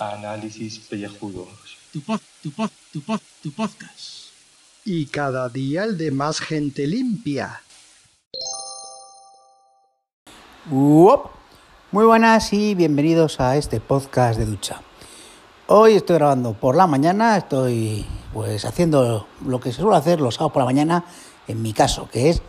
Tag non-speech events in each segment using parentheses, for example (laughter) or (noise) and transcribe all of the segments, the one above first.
Análisis pellejudos. Tu pod, tu pod, tu pod, tu podcast. Y cada día el de más gente limpia. Uop. Muy buenas y bienvenidos a este podcast de ducha. Hoy estoy grabando por la mañana, estoy pues haciendo lo que se suele hacer los sábados por la mañana, en mi caso, que es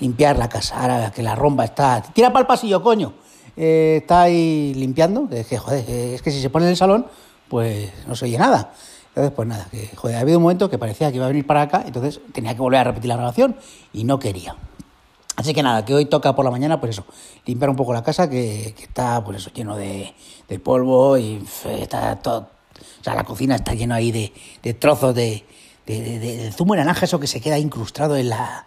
limpiar la casa. Ahora que la romba está... Tira para el pasillo, coño. Eh, está ahí limpiando, que, que, joder, es que si se pone en el salón, pues no se oye nada. Entonces, pues nada, que joder, ha habido un momento que parecía que iba a venir para acá, entonces tenía que volver a repetir la grabación y no quería. Así que nada, que hoy toca por la mañana, pues eso, limpiar un poco la casa que, está, pues eso, lleno de, polvo y está todo, o sea, la cocina está lleno ahí de, trozos de, zumo de naranja, eso que se queda incrustado en la,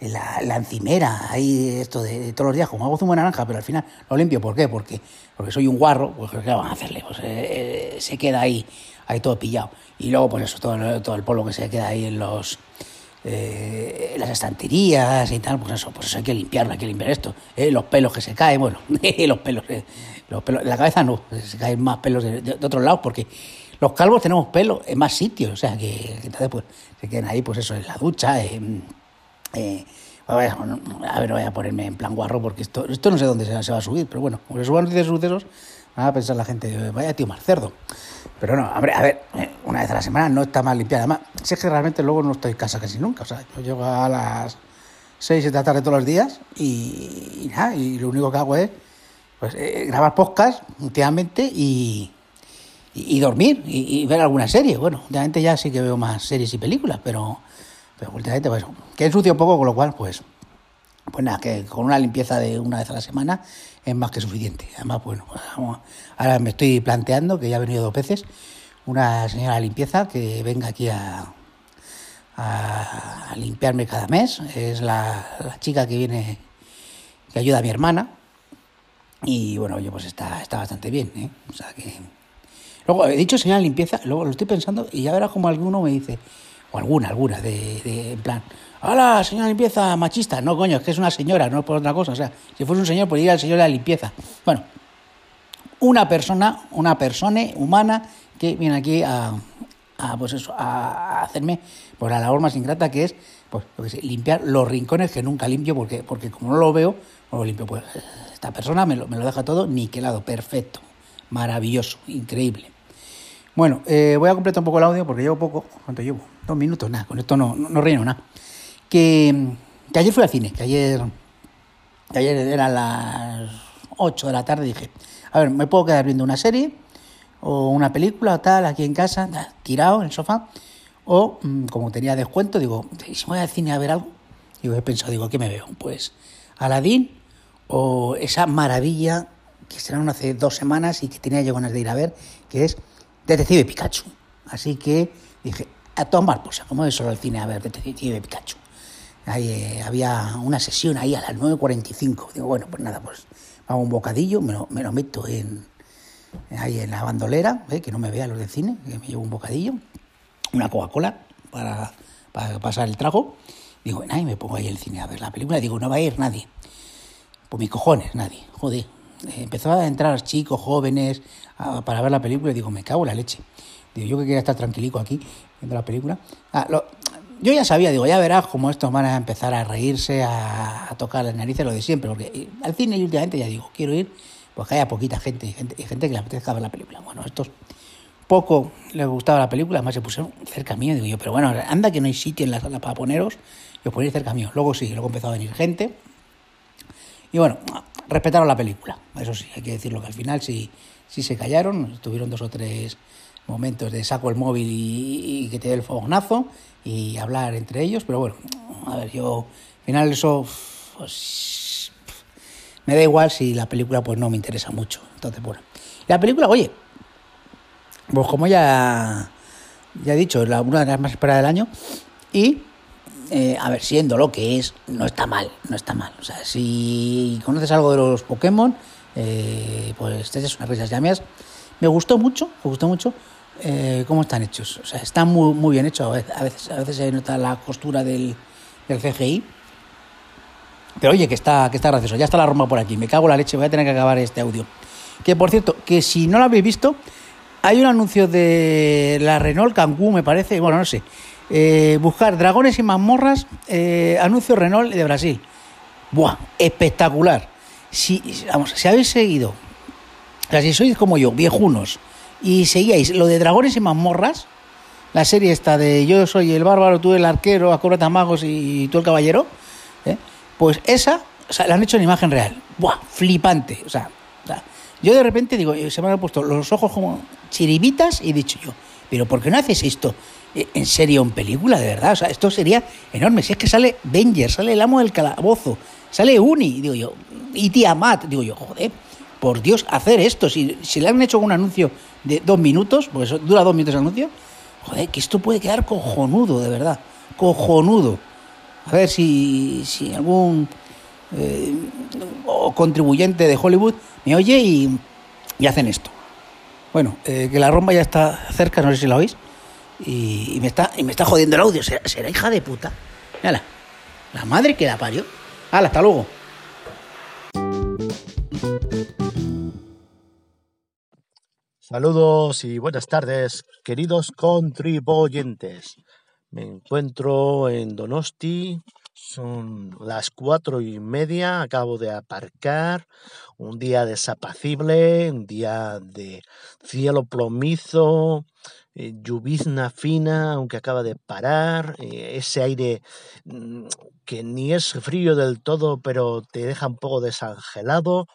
la, la encimera, ahí esto de, todos los días, como hago zumo de naranja, pero al final lo limpio, ¿por qué? Porque, porque soy un guarro, pues ¿qué van a hacerle? Pues eh, eh, se queda ahí, ahí todo pillado. Y luego, pues eso, todo, todo el polvo que se queda ahí en los eh, las estanterías y tal, pues eso, pues eso hay que limpiarlo, hay que limpiar esto. eh, los pelos que se caen, bueno, (laughs) los pelos, eh, los pelos, la cabeza no, se caen más pelos de, otros lados porque los calvos tenemos pelo en más sitios, o sea que, que entonces pues se quedan ahí, pues eso, en la ducha, en, eh, a ver, a voy a ponerme en plan guarro porque esto, esto no sé dónde se, va a subir, pero bueno, como se suban noticias sucesos, van a pensar la gente, vaya tío más cerdo. Pero no, hombre, a ver, eh, una vez a la semana no está mal limpiada. Además, es que realmente luego no estoy en casa casi nunca. O sea, yo llego a las 6, 7 de la tarde todos los días y, nada, y lo único que hago es pues, eh, grabar podcast últimamente y, y, y dormir y ver alguna serie. Bueno, últimamente ya sí que veo más series y películas, pero, pero últimamente pues que ensucio poco, con lo cual pues pues nada, que con una limpieza de una vez a la semana es más que suficiente. Además, bueno, vamos, ahora me estoy planteando, que ya ha venido dos veces, una señora de limpieza que venga aquí a, limpiarme cada mes. Es la, chica que viene, que ayuda a mi hermana. Y bueno, oye, pues está, está bastante bien, ¿eh? O sea que... Luego, he dicho señora de limpieza, luego lo estoy pensando y ya verás como alguno me dice, o alguna, alguna, de, de en plan, hola, señora limpieza machista. No, coño, es que es una señora, no es por otra cosa. O sea, si fuese un señor, pues diría el señor de la limpieza. Bueno, una persona, una persona humana que viene aquí a, a, pues eso, a hacerme pues, la labor más ingrata que es pues, yo qué sé, limpiar los rincones que nunca limpio porque, porque como no lo veo, no lo limpio. Pues esta persona me lo, me lo deja todo niquelado, perfecto, maravilloso, increíble. Bueno, eh, voy a completar un poco el audio porque llevo poco. ¿Cuánto llevo? Dos minutos, nada, con esto no, no, no nada. Que, que ayer fui al cine, que ayer, ayer eran las 8 de la tarde dije, a ver, me puedo quedar viendo una serie o una película o tal aquí en casa, tirado en el sofá, o mm, como tenía descuento, digo, "¿Y si voy al cine a ver algo, digo, he pensado, digo, ¿qué me veo? Pues Aladdin o esa maravilla que estrenaron hace dos semanas y que tenía yo ganas de ir a ver, que es Detective Pikachu. Así que dije, a tomar por como es solo el cine a ver Detective Pikachu. Ahí, eh, había una sesión ahí a las 9.45. Digo, bueno, pues nada, pues hago un bocadillo, me lo, me meto en, ahí en la bandolera, ¿eh? que no me vea los del cine, que me llevo un bocadillo, una Coca-Cola para, para pasar el trago. Digo, y me pongo ahí el cine a ver la película. Digo, no va a ir nadie. Pues mis cojones, nadie. Joder. Empezó a entrar chicos, jóvenes, para ver la película y digo, me cago en la leche. Digo, yo que quería estar tranquilico aquí viendo la película. Ah, yo ya sabía, digo, ya verás cómo estos van a empezar a reírse, a, tocar las narices, lo de siempre. Porque al cine y últimamente ya digo, quiero ir, pues que haya poquita gente, gente, gente que le apetezca ver la película. Bueno, estos poco les gustaba la película, además se pusieron cerca mío, digo yo, pero bueno, anda que no hay sitio en la sala para poneros, y os ponéis cerca mío. Luego sí, luego empezó a venir gente, y bueno, respetaron la película, eso sí, hay que decirlo que al final sí, sí se callaron, tuvieron dos o tres momentos de saco el móvil y, que te dé el fogonazo y hablar entre ellos, pero bueno, a ver, yo al final eso pues, me da igual si la película pues no me interesa mucho, entonces bueno. La película, oye, pues como ya, ya he dicho, es una de las más esperadas del año y eh, a ver, siendo lo que es, no está mal, no está mal. O sea, si conoces algo de los Pokémon, eh, pues te echas unas risas llameas. Me gustó mucho, me gustó mucho eh, cómo están hechos. O sea, están muy, muy bien hechos. A veces, a veces, a veces se nota la costura del, del CGI. Pero oye, que está, que está gracioso. Ya está la Roma por aquí. Me cago en la leche. Voy a tener que acabar este audio. Que por cierto, que si no lo habéis visto, hay un anuncio de la Renault Kangoo, me parece. Bueno, no sé. Eh, buscar dragones y mazmorras. Eh, anuncio Renault de Brasil. Buah, espectacular. Si, vamos, si habéis seguido, o sea, si sois como yo, viejunos, y seguíais lo de dragones y mazmorras, la serie esta de yo soy el bárbaro, tú el arquero, acróbata magos y tú el caballero, ¿eh? pues esa la han hecho en imagen real. ¡Buah! Flipante. O sea, o sea, yo de repente digo, se me han puesto los ojos como chiribitas y he dicho yo, pero ¿por qué no haces esto en serio en película, de verdad? O sea, esto sería enorme. Si es que sale Danger, sale el amo del calabozo, sale Uni, digo yo, y tía Matt, digo yo, joder, por Dios, hacer esto. Si, si le han hecho un anuncio de dos minutos, porque eso dura dos minutos el anuncio, joder, que esto puede quedar cojonudo, de verdad, cojonudo. A ver si, si algún eh, contribuyente de Hollywood me oye y, y hacen esto. Bueno, eh, que la romba ya está cerca, no sé si la oís, y, me, está, y me está jodiendo el audio. ¿Será, será hija de puta? Mírala, la madre que la parió. Hala, hasta luego. Saludos y buenas tardes, queridos contribuyentes. Me encuentro en Donosti, son las cuatro y media, acabo de aparcar, un día desapacible, un día de cielo plomizo, eh, lluvizna fina, aunque acaba de parar, eh, ese aire mm, que ni es frío del todo, pero te deja un poco desangelado.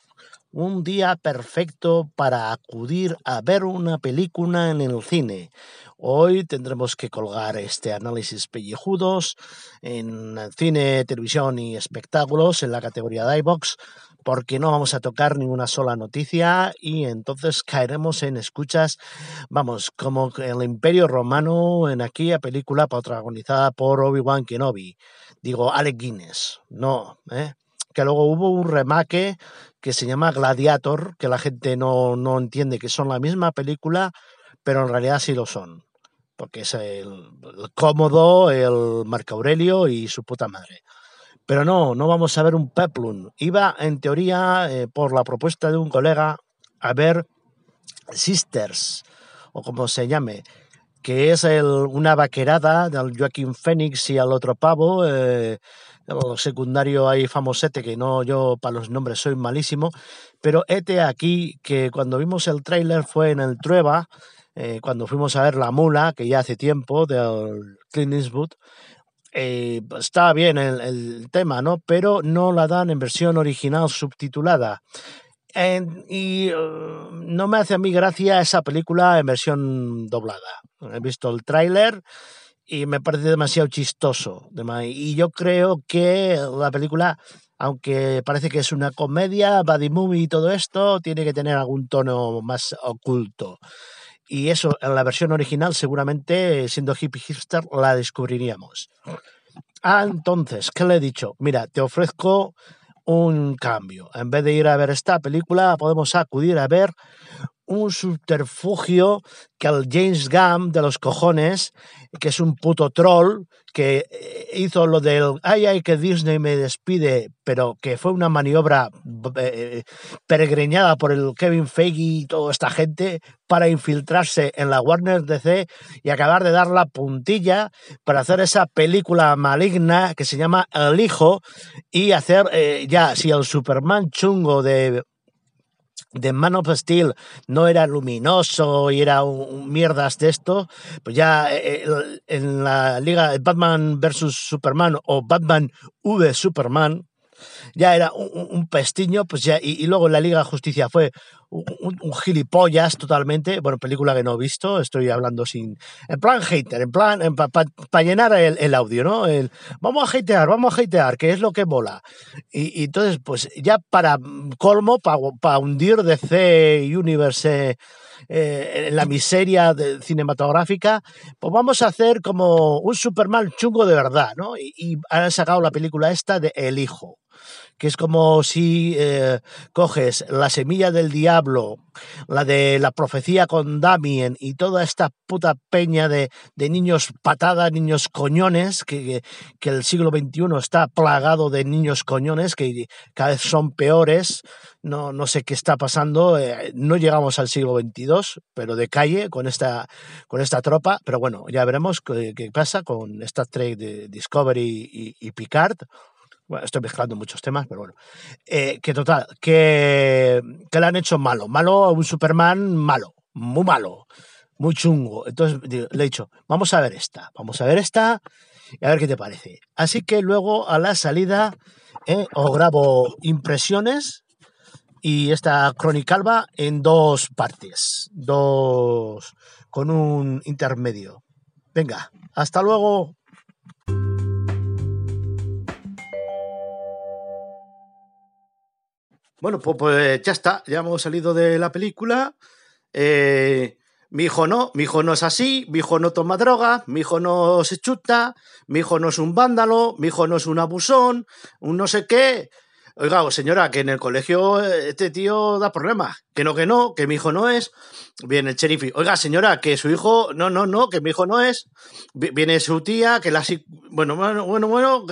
Un día perfecto para acudir a ver una película en el cine. Hoy tendremos que colgar este análisis pellejudos en cine, televisión y espectáculos en la categoría de iBox porque no vamos a tocar ninguna sola noticia y entonces caeremos en escuchas, vamos, como el Imperio Romano en aquella película protagonizada por Obi-Wan Kenobi. Digo, Alec Guinness, no, ¿eh? Que luego hubo un remake que se llama Gladiator, que la gente no, no entiende que son la misma película, pero en realidad sí lo son porque es el, cómodo, el Marco Aurelio y su puta madre. Pero no, no vamos a ver un peplum. Iba, en teoría, eh, por la propuesta de un colega, a ver Sisters, o como se llame, que es el, una vaquerada del Joaquín Phoenix y al otro pavo. Eh, secundario ahí famosete, que no, yo para los nombres soy malísimo, pero este aquí, que cuando vimos el tráiler fue en el Trueba, eh, cuando fuimos a ver La Mula, que ya hace tiempo, del Clint Eastwood, eh, está bien el, el, tema, ¿no? Pero no la dan en versión original subtitulada. Y uh, no me hace a mí gracia esa película en versión doblada. He visto el tráiler y me parece demasiado chistoso. Y yo creo que la película, aunque parece que es una comedia, buddy movie y todo esto, tiene que tener algún tono más oculto. Y eso en la versión original seguramente, siendo hippie hipster, la descubriríamos. Ah, entonces, ¿qué le he dicho? Mira, te ofrezco un cambio. En vez de ir a ver esta película, podemos acudir a ver un subterfugio que el James Gunn de los cojones, que es un puto troll, que hizo lo del ay, ay, que Disney me despide, pero que fue una maniobra eh, peregrinada por el Kevin Feige y toda esta gente para infiltrarse en la Warner DC y acabar de dar la puntilla para hacer esa película maligna que se llama El Hijo y hacer eh, ya, si el Superman chungo de de Man of Steel no era luminoso y era un, mierdas de esto, pues ya eh, en la liga Batman vs Superman o Batman v Superman ya era un, pestiño, pues ya, y, y, luego en la Liga Justicia fue un, gilipollas totalmente, bueno, película que no he visto, estoy hablando sin, en plan hater, en plan, para pa, pa llenar el, audio, ¿no? El, vamos a hatear, vamos a hatear, que es lo que mola. Y, entonces, pues ya para colmo, para pa hundir DC Universe eh, en la miseria de, cinematográfica, pues vamos a hacer como un Superman chungo de verdad, ¿no? Y han sacado la película esta de El Hijo que es como si eh, coges la semilla del diablo, la de la profecía con Damien y toda esta puta peña de, de niños patadas, niños coñones, que, que, el siglo XXI está plagado de niños coñones, que cada vez son peores, no, no sé qué está pasando, eh, no llegamos al siglo XXII, pero de calle con esta, con esta tropa, pero bueno, ya veremos qué, qué pasa con Star Trek de Discovery y Picard. Bueno, estoy mezclando muchos temas, pero bueno. Eh, que total, que, que le han hecho malo. Malo a un Superman malo, muy malo, muy chungo. Entonces le he dicho, vamos a ver esta, vamos a ver esta y a ver qué te parece. Así que luego a la salida eh, os grabo impresiones y esta cronicalva en dos partes, dos con un intermedio. Venga, hasta luego. Bueno, pues, pues, ya está, ya hemos salido de la película. Eh, mi hijo no, mi hijo no es así, mi hijo no toma droga, mi hijo no se chuta, mi hijo no es un vándalo, mi hijo no es un abusón, un no sé qué. Oiga, señora, que en el colegio este tío da problemas. Que no, que no, que mi hijo no es. Viene el sheriff. Oiga, señora, que su hijo. No, no, no, que mi hijo no es. Viene su tía, que la. Bueno, bueno, bueno, bueno.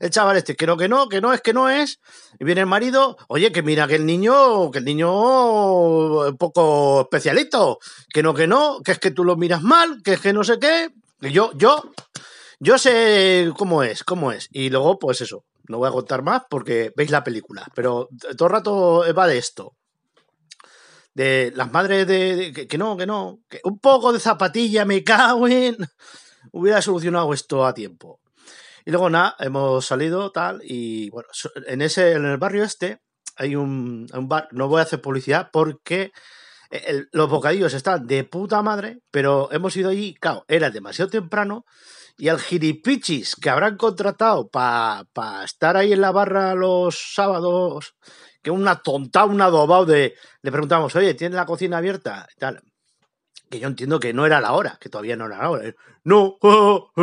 El chaval este, que no, que no, que no es, que no es. Y viene el marido. Oye, que mira que el niño. Que el niño. Un poco especialito. Que no, que no, que es que tú lo miras mal, que es que no sé qué. Que yo, yo. Yo sé cómo es, cómo es. Y luego, pues eso, no voy a contar más porque veis la película, pero todo el rato va de esto. De las madres de, que, no, que no, que un poco de zapatilla me cago en. (laughs) Hubiera solucionado esto a tiempo. Y luego nada, hemos salido tal y bueno, en ese en el barrio este hay un, un bar, no voy a hacer publicidad porque el, los bocadillos están de puta madre, pero hemos ido allí, claro, era demasiado temprano y al giripichis que habrán contratado para pa estar ahí en la barra los sábados, que una tonta, un adobado de. Le preguntamos, oye, ¿tiene la cocina abierta? Tal. Que yo entiendo que no era la hora, que todavía no era la hora. No, (laughs)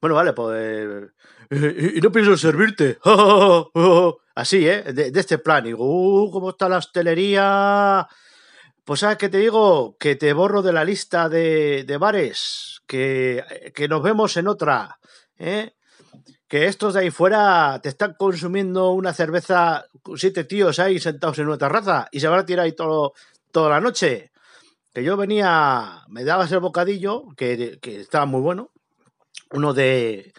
bueno, vale, pues. y no pienso servirte. (laughs) Así, ¿eh? De, de, este plan. Y digo, uh, ¿cómo está la hostelería? Pues, ¿sabes qué te digo? Que te borro de la lista de, bares que, que, nos vemos en otra, ¿eh? que estos de ahí fuera te están consumiendo una cerveza, siete tíos ahí sentados en una terraza y se van a tirar ahí todo, toda la noche. Que yo venía, me dabas el bocadillo, que, que estaba muy bueno, uno de,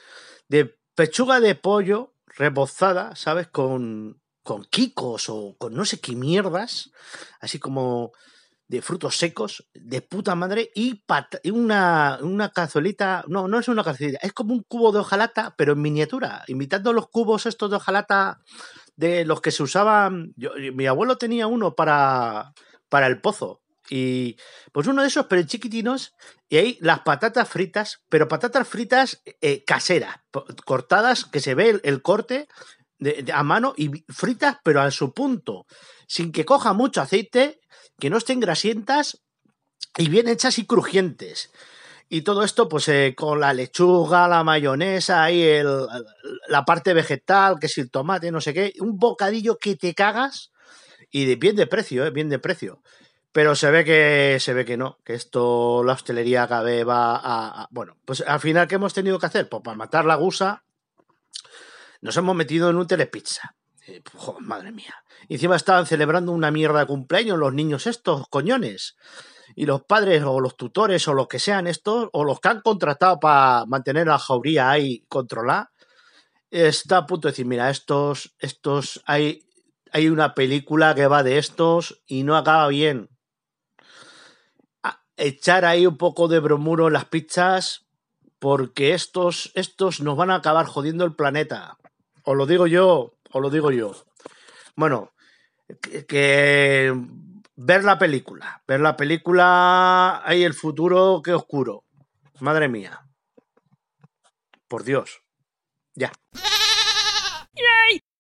de pechuga de pollo rebozada, ¿sabes? Con, con kikos o con no sé qué mierdas, así como de frutos secos de puta madre y, una, una cazuelita, no, no es una cazuelita, es como un cubo de hojalata, pero en miniatura, imitando los cubos estos de hojalata de los que se usaban. Yo, mi abuelo tenía uno para, para el pozo. Y pues uno de esos, pero chiquitinos, y ahí las patatas fritas, pero patatas fritas eh, caseras, cortadas, que se ve el corte de, a mano y fritas, pero a su punto, sin que coja mucho aceite que no estén grasientas y bien hechas y crujientes. Y todo esto, pues eh, con la lechuga, la mayonesa y el, la parte vegetal, que es el tomate, no sé qué. Un bocadillo que te cagas y de, bien de precio, eh, bien de precio. Pero se ve que se ve que no, que esto, la hostelería vez va a, a, Bueno, pues al final, ¿qué hemos tenido que hacer? Pues para matar la gusa, nos hemos metido en un telepizza. Eh, madre mía. Y encima estaban celebrando una mierda de cumpleaños los niños estos, coñones. Y los padres o los tutores o los que sean estos, o los que han contratado para mantener la jauría ahí controlada, está a punto de decir, mira, estos, estos, hay, hay una película que va de estos y no acaba bien. Echar ahí un poco de bromuro en las pizzas porque estos, estos nos van a acabar jodiendo el planeta. Os lo digo yo, os lo digo yo. Bueno, que, ver la película, ver la película, hay el futuro que oscuro. Madre mía. Por Dios. Ya.